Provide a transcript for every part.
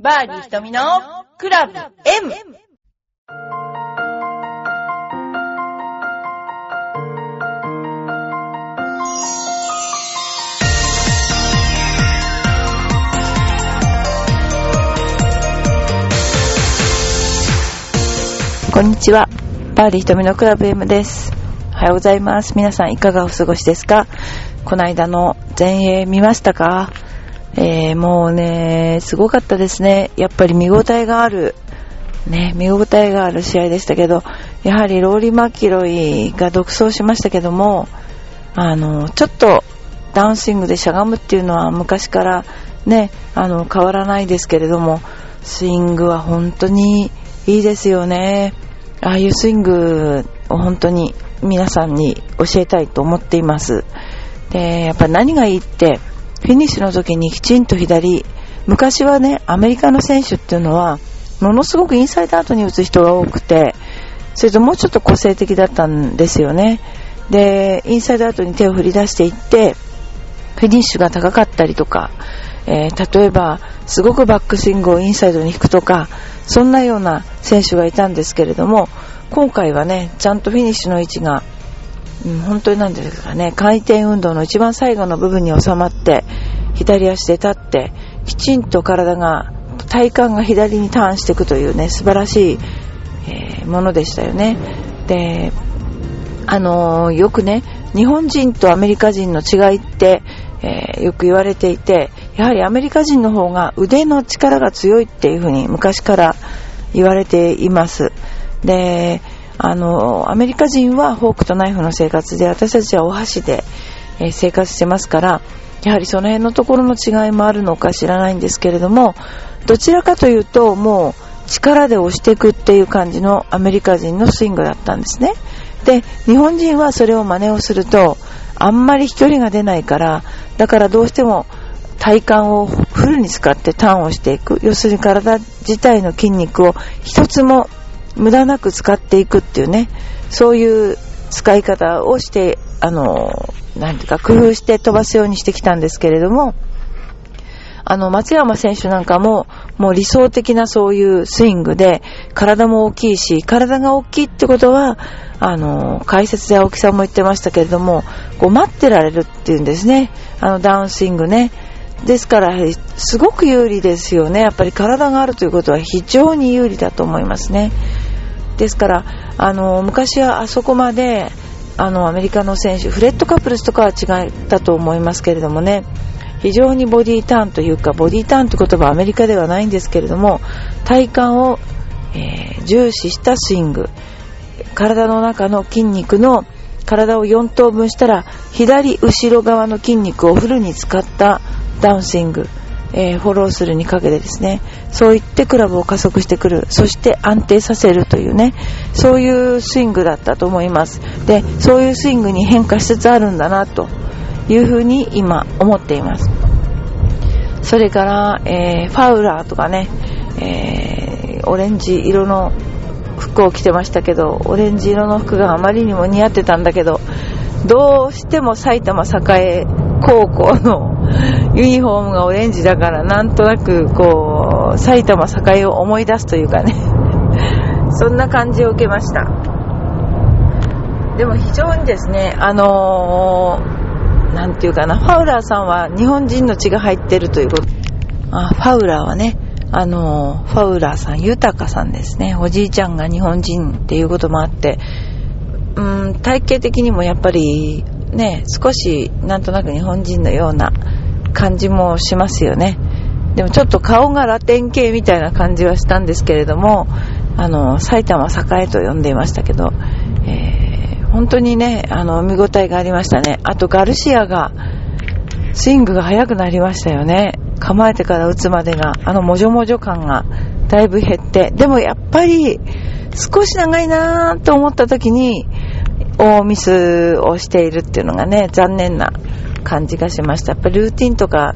バーディー瞳のクラブ M! こんにちは。バーディー瞳のクラブ M です。おはようございます。皆さんいかがお過ごしですか？この間の前衛見ましたか？えー、もうね、すごかったですね。やっぱり見応えがある、ね、見応えがある試合でしたけど、やはりローリー・マキロイが独走しましたけども、あの、ちょっとダウンスイングでしゃがむっていうのは昔からね、あの、変わらないですけれども、スイングは本当にいいですよね。ああいうスイングを本当に皆さんに教えたいと思っています。で、やっぱ何がいいって、フィニッシュの時にきちんと左、昔はね、アメリカの選手っていうのは、ものすごくインサイドアウトに打つ人が多くて、それともうちょっと個性的だったんですよね。で、インサイドアウトに手を振り出していって、フィニッシュが高かったりとか、えー例えば、すごくバックスイングをインサイドに引くとか、そんなような選手がいたんですけれども、今回はね、ちゃんとフィニッシュの位置が、本当になんですかね、回転運動の一番最後の部分に収まって、左足で立って、きちんと体が、体幹が左にターンしていくというね、素晴らしい、えーものでしたよね。で、あのーよくね、日本人とアメリカ人の違いって、えーよく言われていて、やはりアメリカ人の方が腕の力が強いっていうふうに昔から言われています。で、あの、アメリカ人はフォークとナイフの生活で、私たちはお箸で、え生活してますから、やはりその辺のところの違いもあるのか知らないんですけれども、どちらかというと、もう力で押していくっていう感じのアメリカ人のスイングだったんですね。で、日本人はそれを真似をすると、あんまり飛距離が出ないから、だからどうしても体幹をフルに使ってターンをしていく。要するに体自体の筋肉を一つも無駄なく使っていくっていうね、そういう使い方をして、あの、なんていうか工夫して飛ばすようにしてきたんですけれども、あの、松山選手なんかも、もう理想的なそういうスイングで、体も大きいし、体が大きいってことは、あの、解説で青木さんも言ってましたけれども、こう待ってられるっていうんですね。あの、ダウンスイングね。ですから、すごく有利ですよね。やっぱり体があるということは非常に有利だと思いますね。ですから、あの、昔はあそこまで、あの、アメリカの選手、フレッドカプルスとかは違ったと思いますけれどもね、非常にボディターンというか、ボディターンって言葉はアメリカではないんですけれども、体幹を、えー重視したスイング、体の中の筋肉の体を4等分したら、左後ろ側の筋肉をフルに使ったダウンスイング、えーフォローするにかけてですね、そう言ってクラブを加速してくる、そして安定させるというね、そういうスイングだったと思います。で、そういうスイングに変化しつつあるんだな、というふうに今思っています。それから、えーファウラーとかね、えーオレンジ色の服を着てましたけど、オレンジ色の服があまりにも似合ってたんだけど、どうしても埼玉栄高校のユニフォームがオレンジだから、なんとなくこう、埼玉栄を思い出すというかね、そんな感じを受けました。でも非常にですね、あのーていうかな、ファウラーさんは日本人の血が入ってるということ。あ、ファウラーはね、あのーファウラーさん、豊さんですね。おじいちゃんが日本人っていうこともあって、うん、体型的にもやっぱりね、少しなんとなく日本人のような感じもしますよね。でもちょっと顔がラテン系みたいな感じはしたんですけれども、あの、埼玉栄と呼んでいましたけど、えー本当にね、あの、見応えがありましたね。あとガルシアが、スイングが速くなりましたよね。構えてから打つまでが、あのもじょもじょ感がだいぶ減って、でもやっぱり少し長いなと思った時に、大ミスをしているっていうのがね、残念な感じがしました。やっぱりルーティンとか、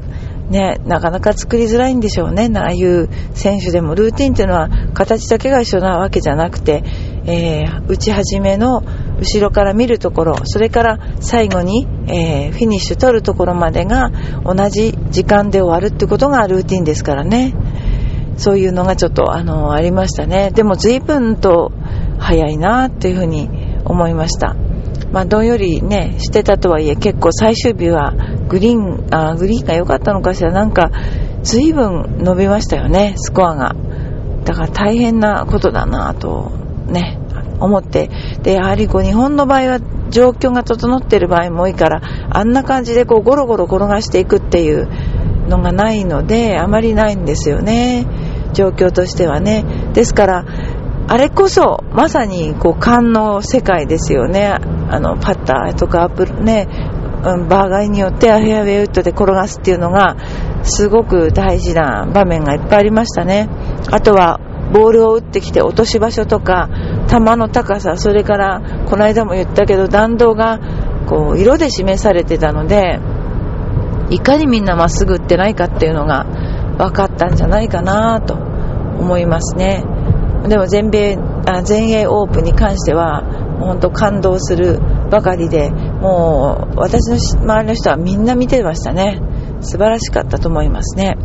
ね、なかなか作りづらいんでしょうね。ああいう選手でも。ルーティンっていうのは形だけが一緒なわけじゃなくて、えー打ち始めの後ろから見るところ、それから最後に、えーフィニッシュ取るところまでが同じ時間で終わるってことがルーティンですからね。そういうのがちょっとあのありましたねでも随分と早いなっていうふうに思いましたまあ、どんよりね、してたとはいえ、結構最終日はグリーン、あグリーンが良かったのかしら、なんか、随分伸びましたよね、スコアが。だから大変なことだなと、ね、思って。で、やはりこう、日本の場合は状況が整ってる場合も多いから、あんな感じでこう、ゴロゴロ転がしていくっていうのがないので、あまりないんですよね。状況としてはね。ですから、あれこそ、まさに、こう、勘の世界ですよね。あの、パッターとかアップルね、バーガーによってフェアウェイウッドで転がすっていうのが、すごく大事な場面がいっぱいありましたね。あとは、ボールを打ってきて落とし場所とか、球の高さ、それから、この間も言ったけど、弾道が、こう、色で示されてたので、いかにみんなまっすぐ打ってないかっていうのが分かったんじゃないかなと思いますね。でも全米、あ全英オープンに関しては、本当感動するばかりで、もう私の周りの人はみんな見てましたね。素晴らしかったと思いますね。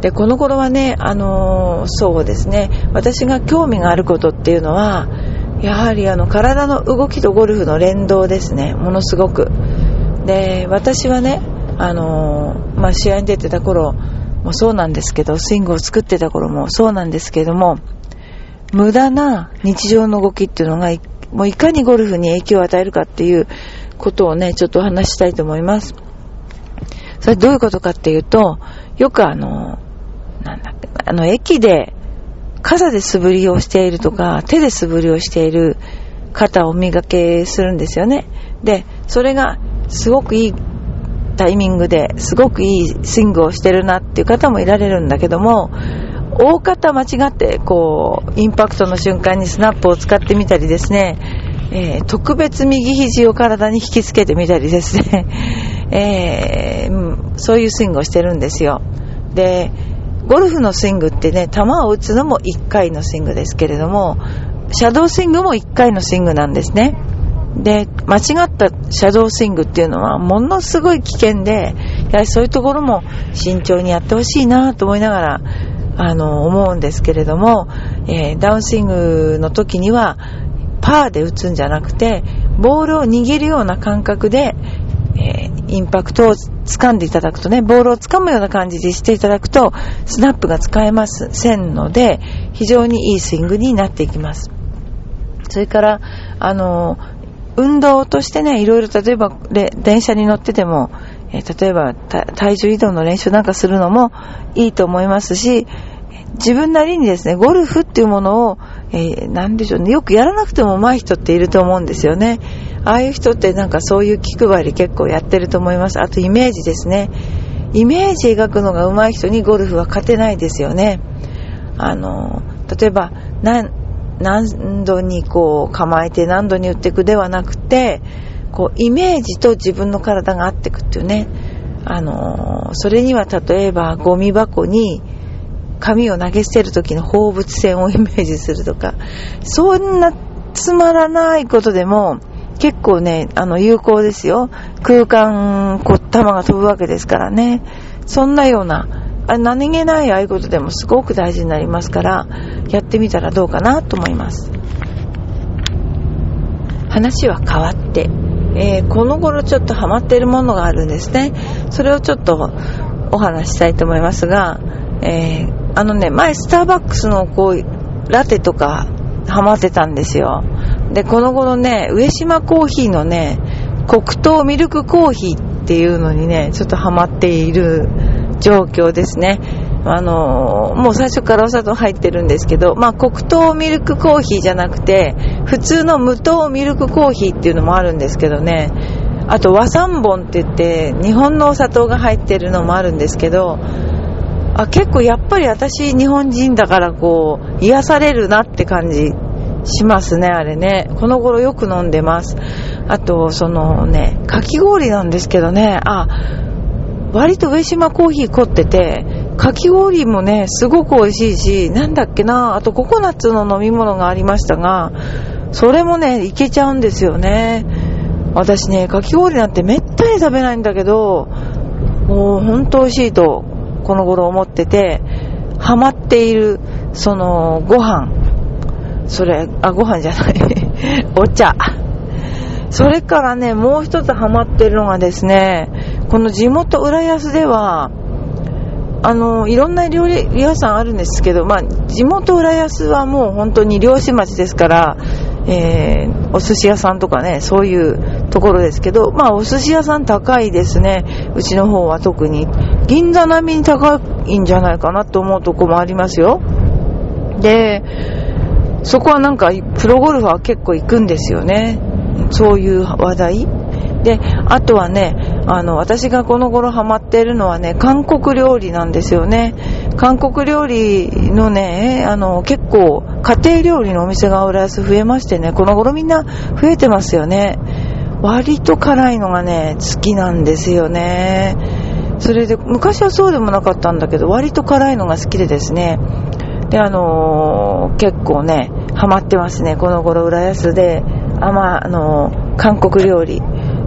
で、この頃はね、あの、そうですね、私が興味があることっていうのは、やはりあの体の動きとゴルフの連動ですね、ものすごく。で、私はね、あの、まあ、試合に出てた頃もそうなんですけど、スイングを作ってた頃もそうなんですけども、無駄な日常の動きっていうのが、もういかにゴルフに影響を与えるかっていうことをね、ちょっとお話したいと思います。それどういうことかっていうと、よくあの、なんだっけ、あの、駅で傘で素振りをしているとか、手で素振りをしている方を磨けするんですよね。で、それがすごくいいタイミングですごくいいスイングをしてるなっていう方もいられるんだけども、大方間違ってこうインパクトの瞬間にスナップを使ってみたりですね、えー、特別右肘を体に引きつけてみたりですね、えー、そういうスイングをしてるんですよ。でゴルフのスイングってね球を打つのも1回のスイングですけれどもシャドースイングも1回のスイングなんですね。で間違ったシャドースイングっていうのはものすごい危険でやはりそういうところも慎重にやってほしいなと思いながらあの、思うんですけれども、えー、ダウンスイングの時には、パーで打つんじゃなくて、ボールを握るような感覚で、えー、インパクトを掴んでいただくとね、ボールを掴むような感じでしていただくと、スナップが使えませんので、非常にいいスイングになっていきます。それから、あの、運動としてね、いろいろ例えば電車に乗ってても、えー、例えば体重移動の練習なんかするのもいいと思いますし、自分なりにですね、ゴルフっていうものを、えー、なんでしょうね、よくやらなくても上手い人っていると思うんですよね。ああいう人ってなんかそういう気配り結構やってると思います。あとイメージですね。イメージ描くのが上手い人にゴルフは勝てないですよね。あの、例えば、何、何度にこう構えて何度に打っていくではなくて、こう、イメージと自分の体が合ってくっていうね。あの、それには例えばゴミ箱に紙を投げ捨てる時の放物線をイメージするとか、そんなつまらないことでも結構ね、あの、有効ですよ。空間、こう、弾が飛ぶわけですからね。そんなような、あ何気ないああいうことでもすごく大事になりますから、やってみたらどうかなと思います。話は変わって、えー、この頃ちょっとハマっているものがあるんですね。それをちょっとお話ししたいと思いますが、えー、あのね、前スターバックスのこう、ラテとかハマってたんですよ。で、この頃ね、上島コーヒーのね、黒糖ミルクコーヒーっていうのにね、ちょっとハマっている状況ですね。あのもう最初からお砂糖入ってるんですけど、まあ、黒糖ミルクコーヒーじゃなくて、普通の無糖ミルクコーヒーっていうのもあるんですけどね、あと和三本って言って、日本のお砂糖が入ってるのもあるんですけど、あ結構やっぱり私日本人だからこう、癒されるなって感じしますね、あれね。この頃よく飲んでます。あと、そのね、かき氷なんですけどね、あ、割と上島コーヒー凝ってて、かき氷もね、すごく美味しいし、なんだっけな、あとココナッツの飲み物がありましたが、それもね、いけちゃうんですよね。私ね、かき氷なんてめったに食べないんだけど、もうほんと美味しいと、この頃思ってて、ハマっている、その、ご飯。それ、あ、ご飯じゃない。お茶。それからね、もう一つハマってるのがですね、この地元浦安では、あの、いろんな料理屋さんあるんですけど、まあ、地元浦安はもう本当に漁師町ですから、えー、お寿司屋さんとかね、そういうところですけど、まあ、お寿司屋さん高いですね。うちの方は特に。銀座並みに高いんじゃないかなと思うとこもありますよ。で、そこはなんか、プロゴルファー結構行くんですよね。そういう話題。で、あとはね、あの、私がこの頃ハマっているのはね、韓国料理なんですよね。韓国料理のね、あの、結構、家庭料理のお店が浦安増えましてね、この頃みんな増えてますよね。割と辛いのがね、好きなんですよね。それで、昔はそうでもなかったんだけど、割と辛いのが好きでですね、で、あのー、結構ね、ハマってますね、この頃浦安で、あまあ、のー、韓国料理。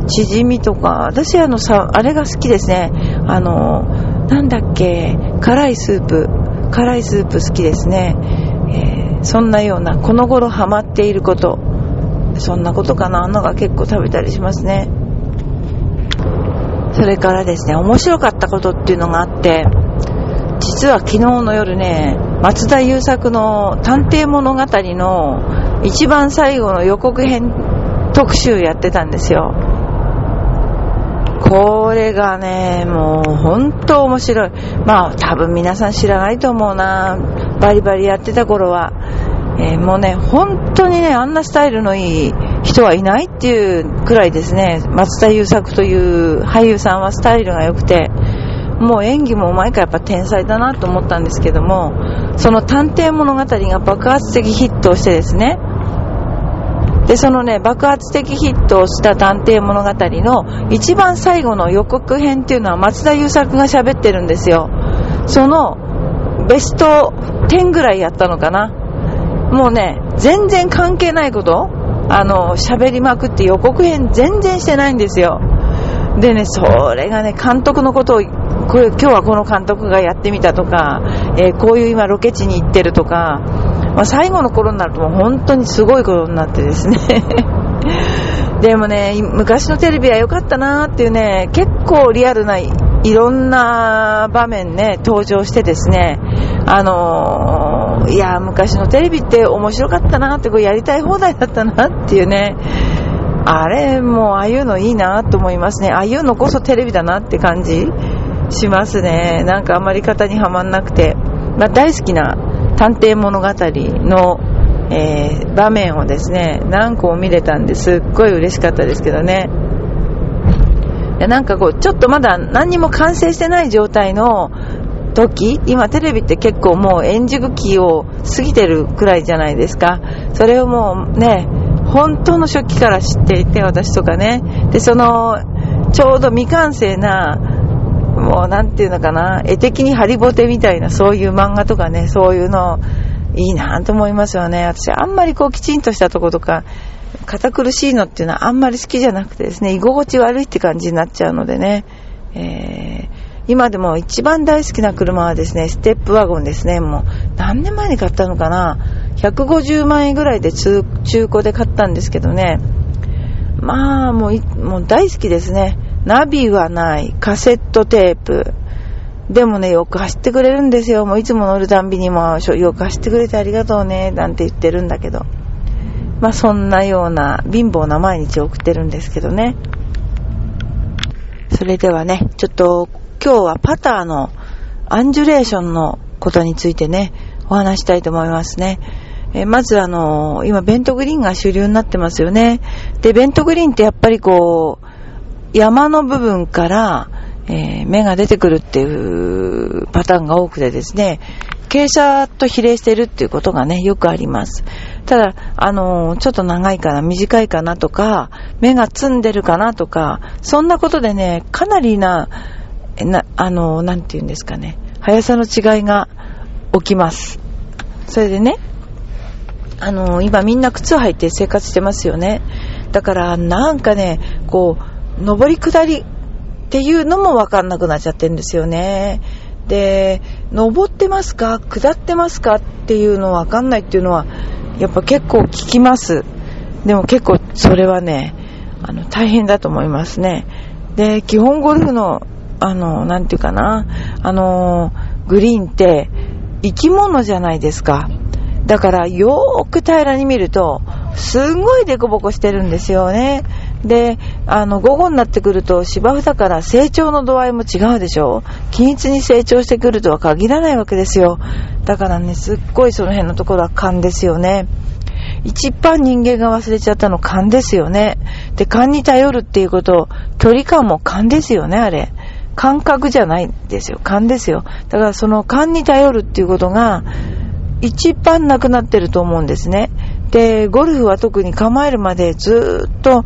チヂミとか、私あのさ、あれが好きですね。あの、なんだっけ、辛いスープ。辛いスープ好きですね。えー、そんなような、この頃ハマっていること。そんなことかなのが結構食べたりしますね。それからですね、面白かったことっていうのがあって、実は昨日の夜ね、松田優作の探偵物語の一番最後の予告編特集やってたんですよ。これがね、もう本当面白い。まあ多分皆さん知らないと思うな。バリバリやってた頃は。えー、もうね、本当にね、あんなスタイルのいい人はいないっていうくらいですね、松田優作という俳優さんはスタイルが良くて、もう演技もうまいからやっぱ天才だなと思ったんですけども、その探偵物語が爆発的ヒットをしてですね、で、そのね、爆発的ヒットをした探偵物語の一番最後の予告編っていうのは松田優作が喋ってるんですよ。そのベスト10ぐらいやったのかな。もうね、全然関係ないことあの、喋りまくって予告編全然してないんですよ。でね、それがね、監督のことを、これ今日はこの監督がやってみたとか、えー、こういう今ロケ地に行ってるとか、まあ、最後の頃になるともう本当にすごいことになってですね でもね、昔のテレビは良かったなーっていうね、結構リアルないろんな場面ね、登場してですね、あのー、いや、昔のテレビって面白かったなって、こうやりたい放題だったなっていうね、あれ、もうああいうのいいなと思いますね。ああいうのこそテレビだなって感じしますね。なんかあんまり型にはまんなくて。まあ、大好きな探偵物語の、えー、場面をですね、何個も見れたんですっごい嬉しかったですけどね。なんかこう、ちょっとまだ何にも完成してない状態の時、今テレビって結構もう円熟期を過ぎてるくらいじゃないですか。それをもうね、本当の初期から知っていて、私とかね。で、その、ちょうど未完成なもうなんていうのかな、絵的にハリボテみたいなそういう漫画とかね、そういうのいいなと思いますよね。私あんまりこうきちんとしたとことか、堅苦しいのっていうのはあんまり好きじゃなくてですね、居心地悪いって感じになっちゃうのでね、えー、今でも一番大好きな車はですね、ステップワゴンですね。もう何年前に買ったのかな ?150 万円ぐらいで中古で買ったんですけどね。まあ、もう、もう大好きですね。ナビはない、カセットテープ。でもね、よく走ってくれるんですよ。もういつも乗るたんびにも、よく走ってくれてありがとうね、なんて言ってるんだけど。まあそんなような貧乏な毎日を送ってるんですけどね。それではね、ちょっと今日はパターのアンジュレーションのことについてね、お話したいと思いますね。えまずあの、今ベントグリーンが主流になってますよね。で、ベントグリーンってやっぱりこう、山の部分から、えー、芽が出てくるっていうパターンが多くてですね、傾斜と比例してるっていうことがね、よくあります。ただ、あのー、ちょっと長いかな、短いかなとか、芽が積んでるかなとか、そんなことでね、かなりな、な、あのー、なんて言うんですかね、速さの違いが起きます。それでね、あのー、今みんな靴履いて生活してますよね。だから、なんかね、こう、上り下りっていうのもわかんなくなっちゃってるんですよね。で、登ってますか？下ってますかっていうのわかんないっていうのは、やっぱ結構聞きます。でも結構それはね、あの、大変だと思いますね。で、基本ゴルフの、あの、なんていうかな、あの、グリーンって生き物じゃないですか。だからよーく平らに見ると、すんごいデコボコしてるんですよね。で、あの、午後になってくると芝生だから成長の度合いも違うでしょ均一に成長してくるとは限らないわけですよ。だからね、すっごいその辺のところは勘ですよね。一番人間が忘れちゃったの勘ですよね。で、勘に頼るっていうこと、距離感も勘ですよね、あれ。感覚じゃないんですよ。勘ですよ。だからその勘に頼るっていうことが、一番なくなってると思うんですね。で、ゴルフは特に構えるまでずっと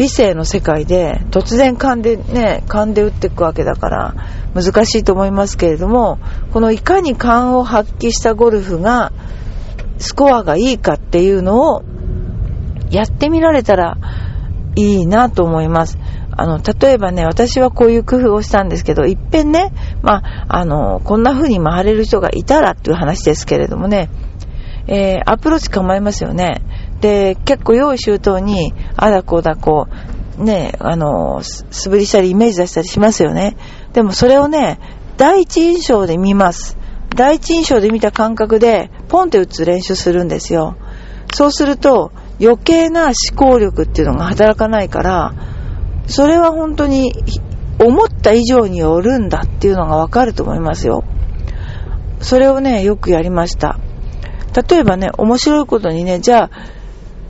理性の世界で突然勘でね、勘で打っていくわけだから難しいと思いますけれども、このいかに勘を発揮したゴルフがスコアがいいかっていうのをやってみられたらいいなと思います。あの、例えばね、私はこういう工夫をしたんですけど、いっぺんね、まあ、あの、こんな風に回れる人がいたらっていう話ですけれどもね、えー、アプローチ構えますよね。で、結構用意周到に、あだこうだこう、ね、あの、素振りしたりイメージ出したりしますよね。でもそれをね、第一印象で見ます。第一印象で見た感覚で、ポンって打つ練習するんですよ。そうすると、余計な思考力っていうのが働かないから、それは本当に思った以上によるんだっていうのがわかると思いますよ。それをね、よくやりました。例えばね、面白いことにね、じゃあ、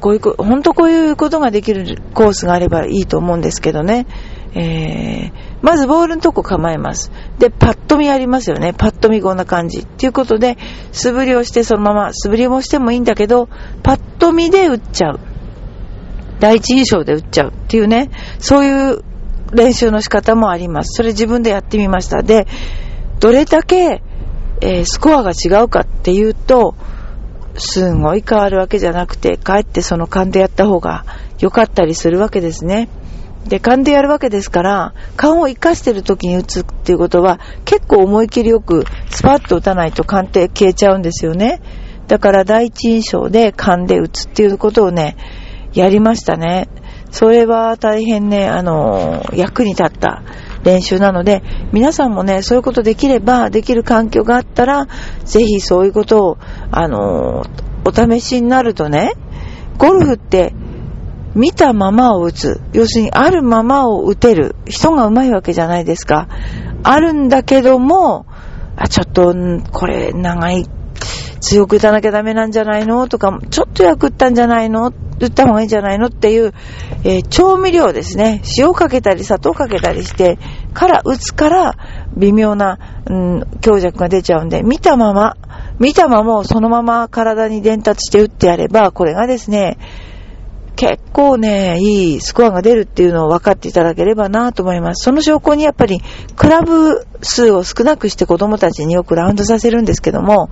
こういう、本当こういうことができるコースがあればいいと思うんですけどね。えー、まずボールのとこ構えます。で、パッと見ありますよね。パッと見こんな感じ。っていうことで、素振りをしてそのまま、素振りもしてもいいんだけど、パッと見で打っちゃう。第一印象で打っちゃうっていうね、そういう練習の仕方もあります。それ自分でやってみました。で、どれだけ、えー、スコアが違うかっていうと、すんごい変わるわけじゃなくて、かえってその勘でやった方が良かったりするわけですね。で、勘でやるわけですから、勘を活かしてる時に打つっていうことは、結構思い切りよくスパッと打たないと勘って消えちゃうんですよね。だから第一印象で勘で打つっていうことをね、やりましたね。それは大変ね、あの、役に立った練習なので、皆さんもね、そういうことできれば、できる環境があったら、ぜひそういうことを、あの、お試しになるとね、ゴルフって見たままを打つ。要するに、あるままを打てる人が上手いわけじゃないですか。あるんだけども、あ、ちょっと、これ、長い、強く打たなきゃダメなんじゃないの？とか、ちょっと役打ったんじゃないの？打った方がいいんじゃないのっていう、えー、調味料ですね。塩かけたり砂糖かけたりして、から打つから、微妙な、うん、強弱が出ちゃうんで、見たまま、見たままそのまま体に伝達して打ってやれば、これがですね、結構ね、いいスコアが出るっていうのを分かっていただければなと思います。その証拠にやっぱり、クラブ数を少なくして子供たちによくラウンドさせるんですけども、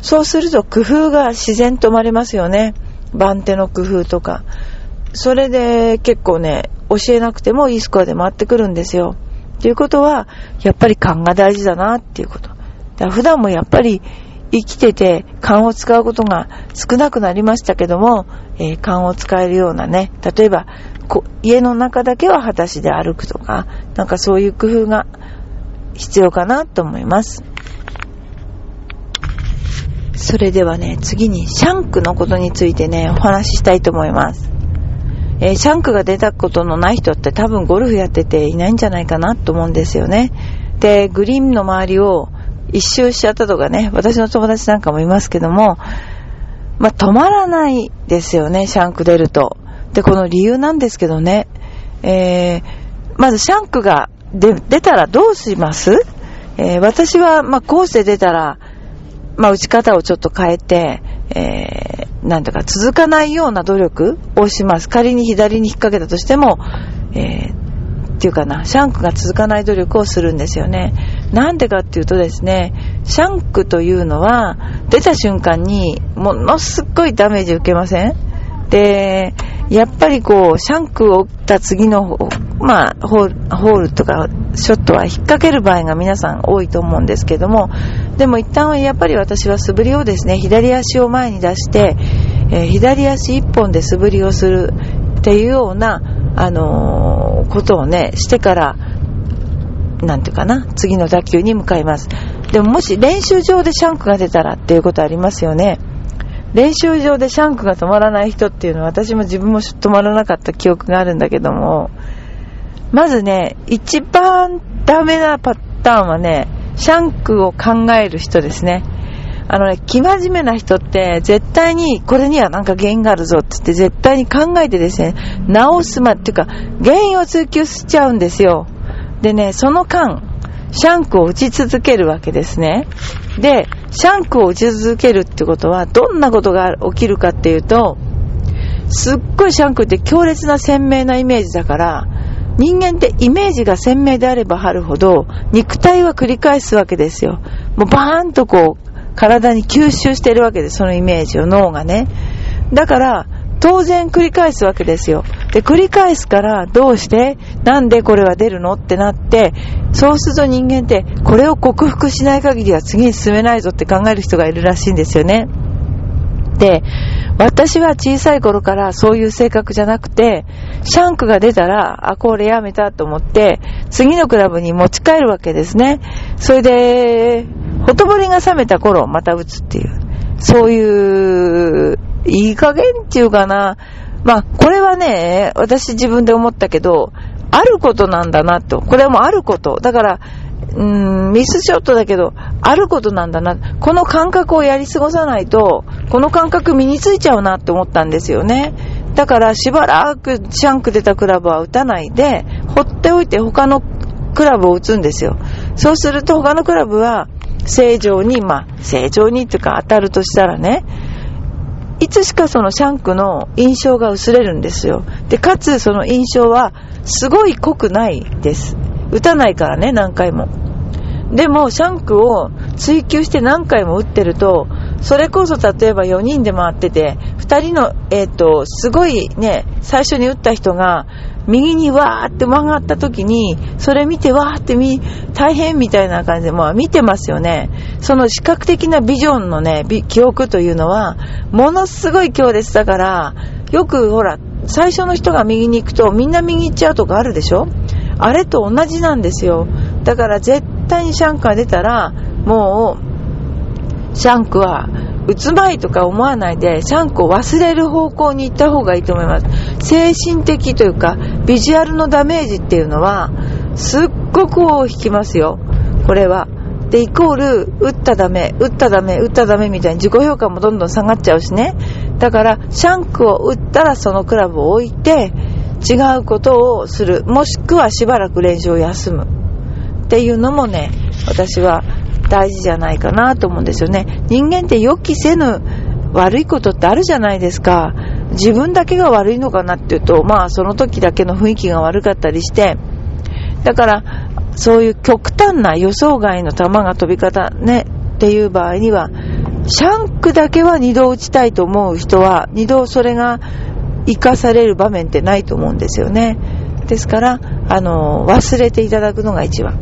そうすると工夫が自然と生まれますよね。番手の工夫とか。それで結構ね、教えなくてもいいスコアで回ってくるんですよ。ということは、やっぱり勘が大事だなっていうこと。だから普段もやっぱり生きてて勘を使うことが少なくなりましたけども、えー、勘を使えるようなね、例えば家の中だけは裸足で歩くとか、なんかそういう工夫が必要かなと思います。それではね、次にシャンクのことについてね、お話ししたいと思います。えー、シャンクが出たことのない人って多分ゴルフやってていないんじゃないかなと思うんですよね。で、グリーンの周りを一周しちゃったとかね、私の友達なんかもいますけども、まあ、止まらないですよね、シャンク出ると。で、この理由なんですけどね、えー、まずシャンクが出たらどうします？えー、私は、まあ、コースで出たら、まあ、打ち方をちょっと変えて、えー、なんとか続かないような努力をします。仮に左に引っ掛けたとしても、えー、っていうかな、シャンクが続かない努力をするんですよね。なんでかっていうとですね、シャンクというのは、出た瞬間に、ものすっごいダメージ受けません？で、やっぱりこう、シャンクを打った次のまあ、ホール、とか、ショットは引っ掛ける場合が皆さん多いと思うんですけども、でも一旦はやっぱり私は素振りをですね、左足を前に出して、えー、左足一本で素振りをするっていうような、あのー、ことをね、してから、なんていうかな、次の打球に向かいます。でももし練習場でシャンクが出たらっていうことありますよね。練習場でシャンクが止まらない人っていうのは私も自分も止まらなかった記憶があるんだけども、まずね、一番ダメなパターンはね、シャンクを考える人ですね。あのね、生真面目な人って絶対にこれにはなんか原因があるぞって言って絶対に考えてですね、直すまっていうか原因を追求しちゃうんですよ。でね、その間、シャンクを打ち続けるわけですね。で、シャンクを打ち続けるってことはどんなことが起きるかっていうと、すっごいシャンクって強烈な鮮明なイメージだから、人間ってイメージが鮮明であればあるほど、肉体は繰り返すわけですよ。もうバーンとこう、体に吸収してるわけです、そのイメージを、脳がね。だから、当然繰り返すわけですよ。で、繰り返すからどうしてなんでこれは出るのってなって、そうすると人間ってこれを克服しない限りは次に進めないぞって考える人がいるらしいんですよね。で、私は小さい頃からそういう性格じゃなくて、シャンクが出たら、あ、これやめたと思って、次のクラブに持ち帰るわけですね。それで、ほとぼりが冷めた頃、また打つっていう。そういう、いい加減っていうかな。まあ、これはね、私自分で思ったけど、あることなんだなと。これはもうあること。だから、うん、ミスショットだけど、あることなんだな。この感覚をやり過ごさないと、この感覚身についちゃうなって思ったんですよね。だからしばらくシャンク出たクラブは打たないで、放っておいて他のクラブを打つんですよ。そうすると他のクラブは正常に、まあ、正常にっていうか当たるとしたらね、いつしかそのシャンクの印象が薄れるんですよ。で、かつその印象はすごい濃くないです。打たないからね、何回も。でも、シャンクを追求して何回も打ってると、それこそ例えば4人で回ってて、2人の、えっ、ー、と、すごいね、最初に打った人が、右にわーって曲がった時に、それ見てわーってみ、大変みたいな感じで、まあ見てますよね。その視覚的なビジョンのね、記憶というのは、ものすごい強烈だから、よくほら、最初の人が右に行くとみんな右行っちゃうとかあるでしょ？あれと同じなんですよ。だから絶対にシャンクが出たら、もう、シャンクは打つまいとか思わないで、シャンクを忘れる方向に行った方がいいと思います。精神的というか、ビジュアルのダメージっていうのは、すっごく尾を引きますよ。これは。で、イコール、打ったダメ、打ったダメ、打ったダメみたいに自己評価もどんどん下がっちゃうしね。だから、シャンクを打ったらそのクラブを置いて、違うことをする。もしくはしばらく練習を休む。っていうのもね、私は大事じゃないかなと思うんですよね。人間って予期せぬ悪いことってあるじゃないですか。自分だけが悪いのかなっていうと、まあその時だけの雰囲気が悪かったりして、だからそういう極端な予想外の球が飛び方ねっていう場合には、シャンクだけは2度打ちたいと思う人は、2度それが生かされる場面ってないと思うんですよね。ですから、あの、忘れていただくのが一番。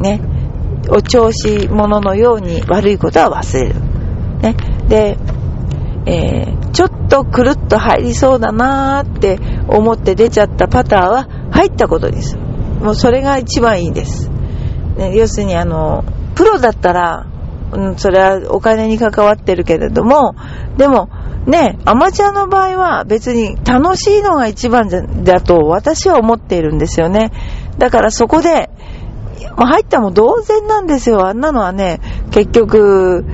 ね。お調子者のように悪いことは忘れる。ね。で、えー、ちょっとくるっと入りそうだなーって思って出ちゃったパターは入ったことにす。もうそれが一番いいです。ね、要するにあの、プロだったら、うん、それはお金に関わってるけれども、でも、ね、アマチュアの場合は別に楽しいのが一番だと私は思っているんですよね。だからそこで、ま、入ったも同然なんですよ。あんなのはね、結局、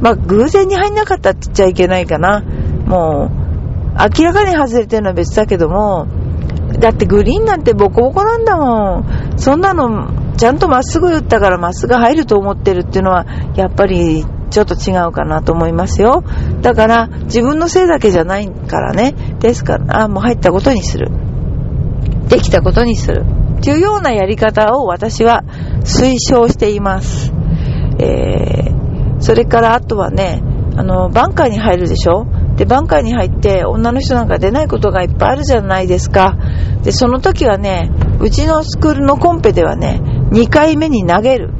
まあ、偶然に入んなかったって言っちゃいけないかな。もう、明らかに外れてるのは別だけども、だってグリーンなんてボコボコなんだもん。そんなの、ちゃんとまっすぐ打ったからまっすぐ入ると思ってるっていうのは、やっぱりちょっと違うかなと思いますよ。だから、自分のせいだけじゃないからね。ですから、あ、もう入ったことにする。できたことにする。というようなやり方を私は推奨しています。えー、それからあとはね、あの、バンカーに入るでしょ？で、バンカーに入って女の人なんか出ないことがいっぱいあるじゃないですか。で、その時はね、うちのスクールのコンペではね、2回目に投げる。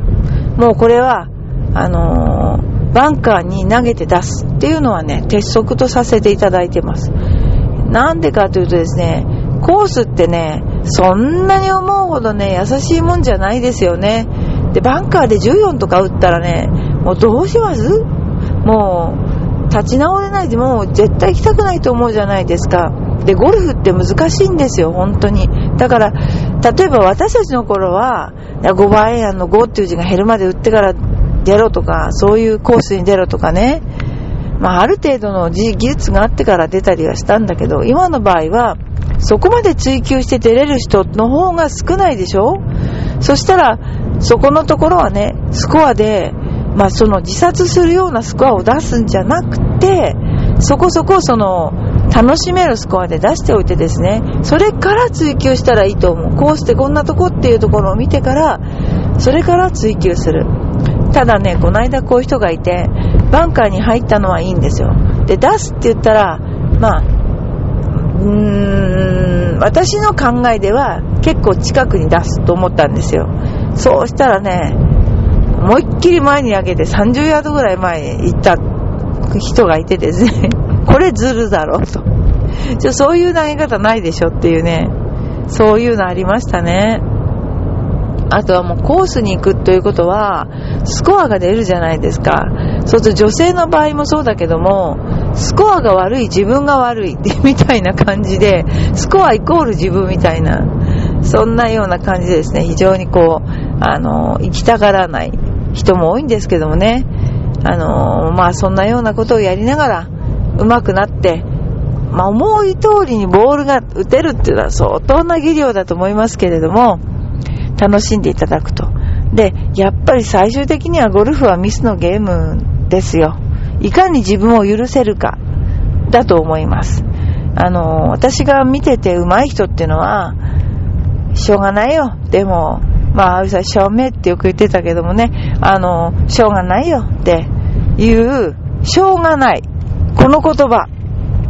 もうこれは、あのー、バンカーに投げて出すっていうのはね、鉄則とさせていただいてます。なんでかというとですね、コースってね、そんなに思うほどね、優しいもんじゃないですよね。で、バンカーで14とか打ったらね、もうどうします？もう、立ち直れないでもう絶対行きたくないと思うじゃないですか。で、ゴルフって難しいんですよ、本当に。だから、例えば私たちの頃は、5番アイアンの5っていう字が減るまで打ってから出ろとか、そういうコースに出ろとかね。まあ、ある程度の技術があってから出たりはしたんだけど、今の場合は、そこまで追求して出れる人の方が少ないでしょ？そしたら、そこのところはね、スコアで、まあ、その自殺するようなスコアを出すんじゃなくて、そこそこその、楽しめるスコアで出しておいてですね、それから追求したらいいと思う。こうしてこんなとこっていうところを見てから、それから追求する。ただね、この間こういう人がいて、バンカーに入ったのはいいんですよ。で、出すって言ったら、まあ、うーん、私の考えでは結構近くに出すと思ったんですよ。そうしたらね、思いっきり前に上げて30ヤードぐらい前に行った人がいてですね、これずるだろと。じゃそういう投げ方ないでしょっていうね、そういうのありましたね。あとはもうコースに行くということは、スコアが出るじゃないですか。そうすると女性の場合もそうだけども、スコアが悪い自分が悪いみたいな感じで、スコアイコール自分みたいな、そんなような感じですね、非常にこう、あの、行きたがらない人も多いんですけどもね、あの、まあそんなようなことをやりながら、上手くなって、まあ思い通りにボールが打てるっていうのは相当な技量だと思いますけれども、楽しんでいただくと。で、やっぱり最終的にはゴルフはミスのゲームですよ。いかに自分を許せるか、だと思います。あの、私が見てて上手い人っていうのは、しょうがないよ。でも、まあ、あるさん、証明ってよく言ってたけどもね、あの、しょうがないよっていう、しょうがない。この言葉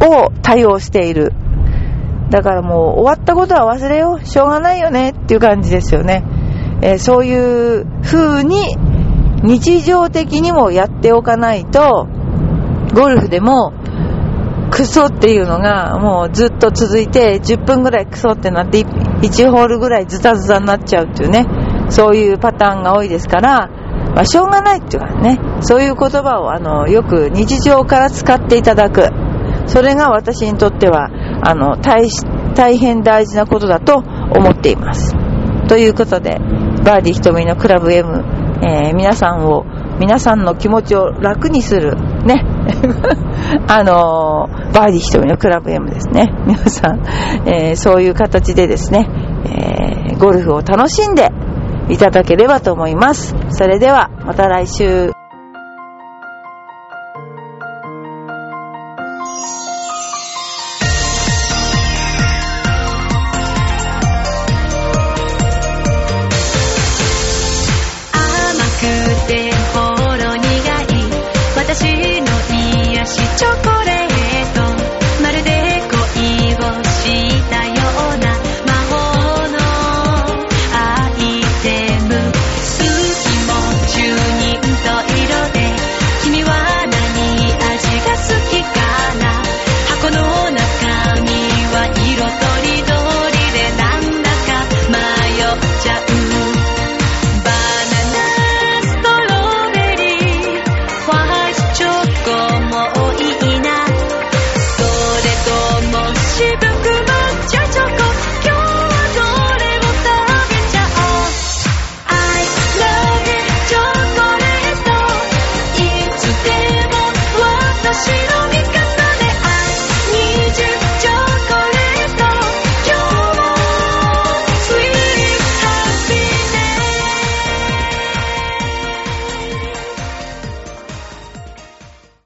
を対応している。だからもう終わったことは忘れよう。しょうがないよねっていう感じですよね。えー、そういう風に日常的にもやっておかないと、ゴルフでもクソっていうのがもうずっと続いて10分ぐらいクソってなって1ホールぐらいズタズタになっちゃうっていうね、そういうパターンが多いですから、まあ、しょうがないっていうかね、そういう言葉をあのよく日常から使っていただく。それが私にとっては、あの、大、大変大事なことだと思っています。ということで、バーディー瞳のクラブ M、えー、皆さんを、皆さんの気持ちを楽にする、ね。あのー、バーディー瞳のクラブ M ですね。皆さん、えー、そういう形でですね、えゴルフを楽しんでいただければと思います。それでは、また来週。子チョコレート